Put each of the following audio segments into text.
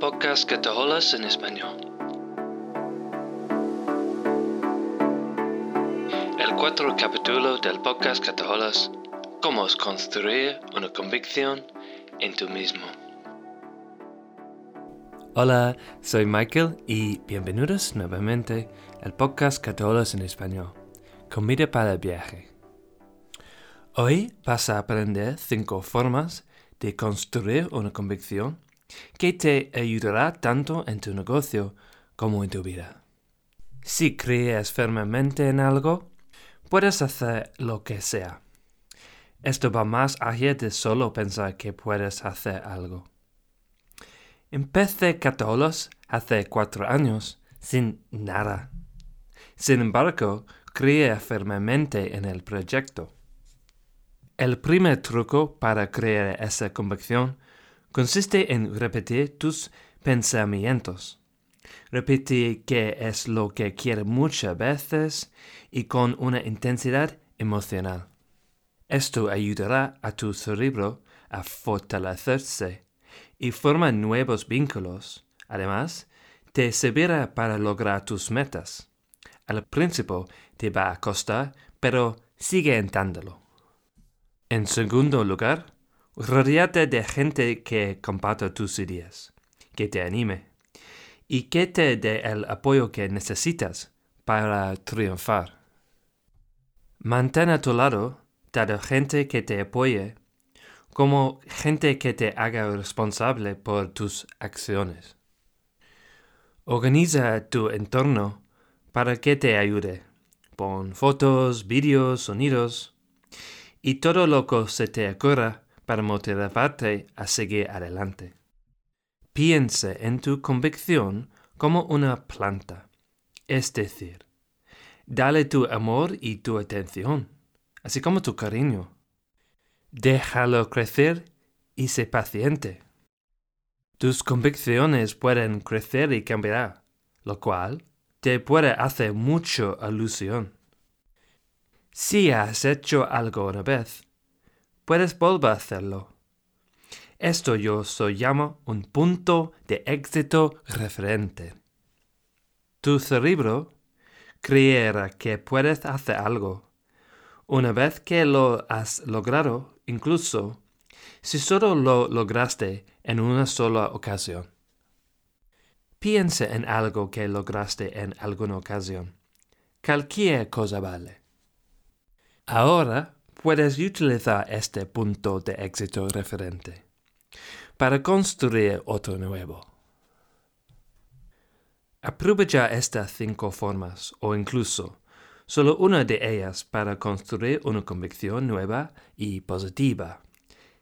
podcast Cataholas en español. El cuarto capítulo del podcast Cataholas, cómo construir una convicción en tú mismo. Hola, soy Michael y bienvenidos nuevamente al podcast Cataholas en español, comida para el viaje. Hoy vas a aprender cinco formas de construir una convicción que te ayudará tanto en tu negocio como en tu vida. Si crees firmemente en algo, puedes hacer lo que sea. Esto va más allá de solo pensar que puedes hacer algo. Empecé Catolos hace cuatro años sin nada. Sin embargo, creía firmemente en el proyecto. El primer truco para crear esa convicción consiste en repetir tus pensamientos. Repite qué es lo que quiere muchas veces y con una intensidad emocional. Esto ayudará a tu cerebro a fortalecerse y formar nuevos vínculos. Además, te servirá para lograr tus metas. Al principio te va a costar, pero sigue intentándolo. En segundo lugar, rodeate de gente que comparta tus ideas, que te anime y que te dé el apoyo que necesitas para triunfar. Mantén a tu lado tanto gente que te apoye como gente que te haga responsable por tus acciones. Organiza tu entorno para que te ayude. Pon fotos, vídeos, sonidos y todo lo que se te ocurra para motivarte a seguir adelante. Piense en tu convicción como una planta, es decir, dale tu amor y tu atención, así como tu cariño. Déjalo crecer y sé paciente. Tus convicciones pueden crecer y cambiar, lo cual te puede hacer mucho alusión. Si has hecho algo una vez, puedes volver a hacerlo. Esto yo so llamo un punto de éxito referente. Tu cerebro creerá que puedes hacer algo. Una vez que lo has logrado, incluso si solo lo lograste en una sola ocasión. Piensa en algo que lograste en alguna ocasión. Cualquier cosa vale. Ahora puedes utilizar este punto de éxito referente para construir otro nuevo. Aprovecha estas cinco formas o incluso solo una de ellas para construir una convicción nueva y positiva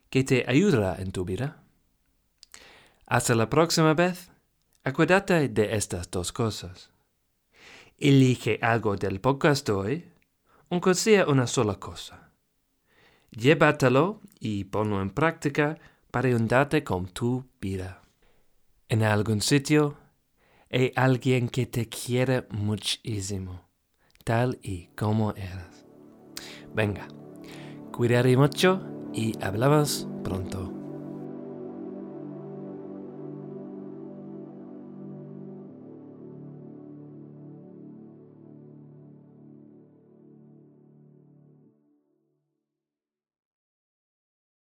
que te ayudará en tu vida. Hasta la próxima vez, acuérdate de estas dos cosas. Elige algo del podcast hoy aunque sea una sola cosa. Llévatelo y ponlo en práctica para ayudarte con tu vida. En algún sitio hay alguien que te quiere muchísimo, tal y como eres. Venga, cuidaré mucho y hablamos pronto.